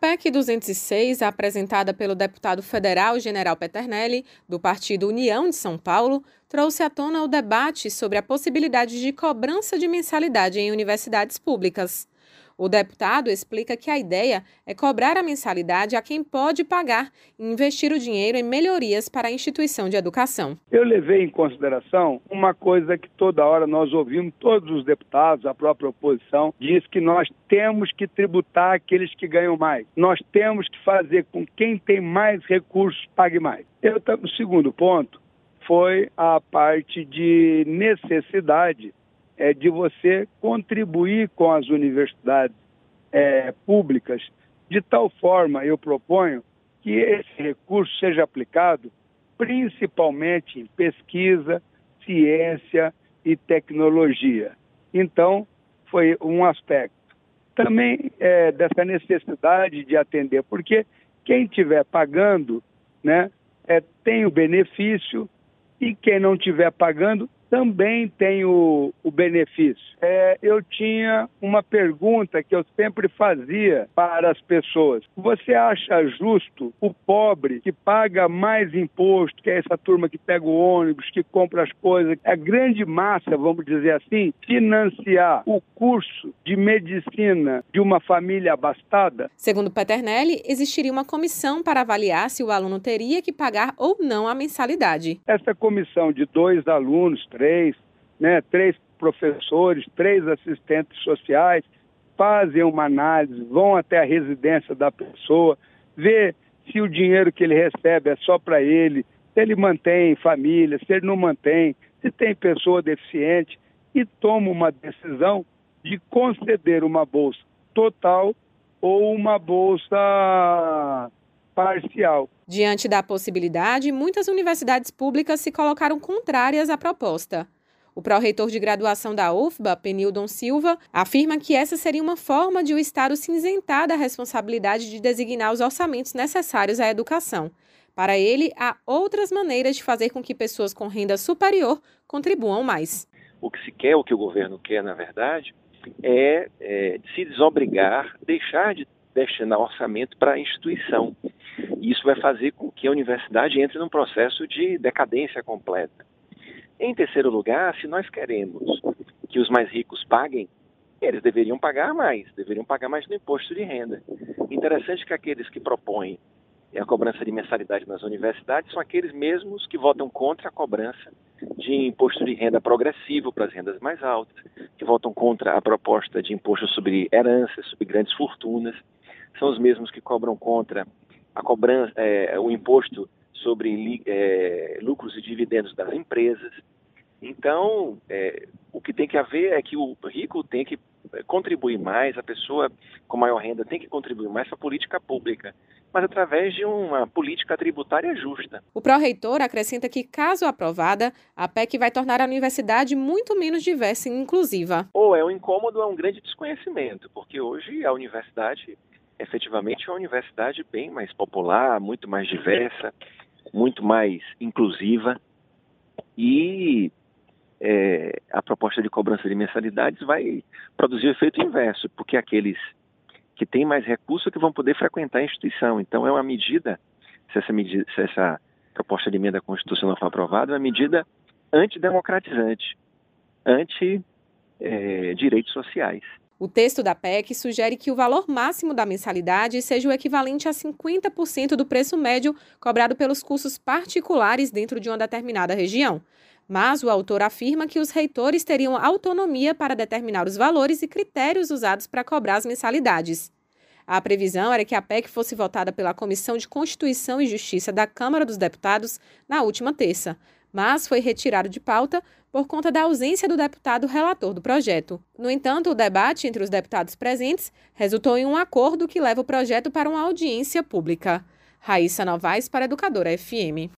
PEC 206, apresentada pelo deputado federal General Peternelli, do partido União de São Paulo, trouxe à tona o debate sobre a possibilidade de cobrança de mensalidade em universidades públicas. O deputado explica que a ideia é cobrar a mensalidade a quem pode pagar e investir o dinheiro em melhorias para a instituição de educação. Eu levei em consideração uma coisa que toda hora nós ouvimos, todos os deputados, a própria oposição, diz que nós temos que tributar aqueles que ganham mais. Nós temos que fazer com que quem tem mais recursos pague mais. Eu, o segundo ponto foi a parte de necessidade é, de você contribuir com as universidades é, públicas de tal forma, eu proponho, que esse recurso seja aplicado principalmente em pesquisa, ciência e tecnologia. Então, foi um aspecto. Também é, dessa necessidade de atender, porque quem estiver pagando né, é, tem o benefício e quem não estiver pagando também tem o, o benefício. É, eu tinha uma pergunta que eu sempre fazia para as pessoas. Você acha justo o pobre que paga mais imposto, que é essa turma que pega o ônibus, que compra as coisas, a grande massa, vamos dizer assim, financiar o curso de medicina de uma família abastada? Segundo Paternelli, existiria uma comissão para avaliar se o aluno teria que pagar ou não a mensalidade. Essa comissão de dois alunos, três, né, três professores, três assistentes sociais, fazem uma análise, vão até a residência da pessoa, ver se o dinheiro que ele recebe é só para ele, se ele mantém família, se ele não mantém, se tem pessoa deficiente, e toma uma decisão de conceder uma bolsa total ou uma bolsa parcial. Diante da possibilidade, muitas universidades públicas se colocaram contrárias à proposta. O pró-reitor de graduação da UFBA, Penildon Silva, afirma que essa seria uma forma de o Estado se isentar da responsabilidade de designar os orçamentos necessários à educação. Para ele, há outras maneiras de fazer com que pessoas com renda superior contribuam mais. O que se quer, o que o governo quer, na verdade, é, é se desobrigar, deixar de destinar orçamento para a instituição. E isso vai fazer com que a universidade entre num processo de decadência completa. Em terceiro lugar, se nós queremos que os mais ricos paguem, eles deveriam pagar mais, deveriam pagar mais no imposto de renda. Interessante que aqueles que propõem a cobrança de mensalidade nas universidades são aqueles mesmos que votam contra a cobrança de imposto de renda progressivo para as rendas mais altas, que votam contra a proposta de imposto sobre heranças, sobre grandes fortunas, são os mesmos que cobram contra a cobrança, é, o imposto sobre é, lucros e dividendos das empresas. Então, é, o que tem que haver é que o rico tem que contribuir mais, a pessoa com maior renda tem que contribuir mais para a política pública, mas através de uma política tributária justa. O pró-reitor acrescenta que, caso aprovada, a PEC vai tornar a universidade muito menos diversa e inclusiva. Ou é um incômodo, é um grande desconhecimento, porque hoje a universidade efetivamente é uma universidade bem mais popular, muito mais diversa, muito mais inclusiva e é, a proposta de cobrança de mensalidades vai produzir o efeito inverso, porque aqueles que têm mais recursos é que vão poder frequentar a instituição. Então é uma medida, se essa, medida, se essa proposta de emenda constitucional for aprovada, é uma medida antidemocratizante, anti-direitos é, sociais. O texto da PEC sugere que o valor máximo da mensalidade seja o equivalente a 50% do preço médio cobrado pelos cursos particulares dentro de uma determinada região. Mas o autor afirma que os reitores teriam autonomia para determinar os valores e critérios usados para cobrar as mensalidades. A previsão era que a PEC fosse votada pela Comissão de Constituição e Justiça da Câmara dos Deputados na última terça mas foi retirado de pauta por conta da ausência do deputado relator do projeto. No entanto, o debate entre os deputados presentes resultou em um acordo que leva o projeto para uma audiência pública. Raíssa Novaes para Educadora FM.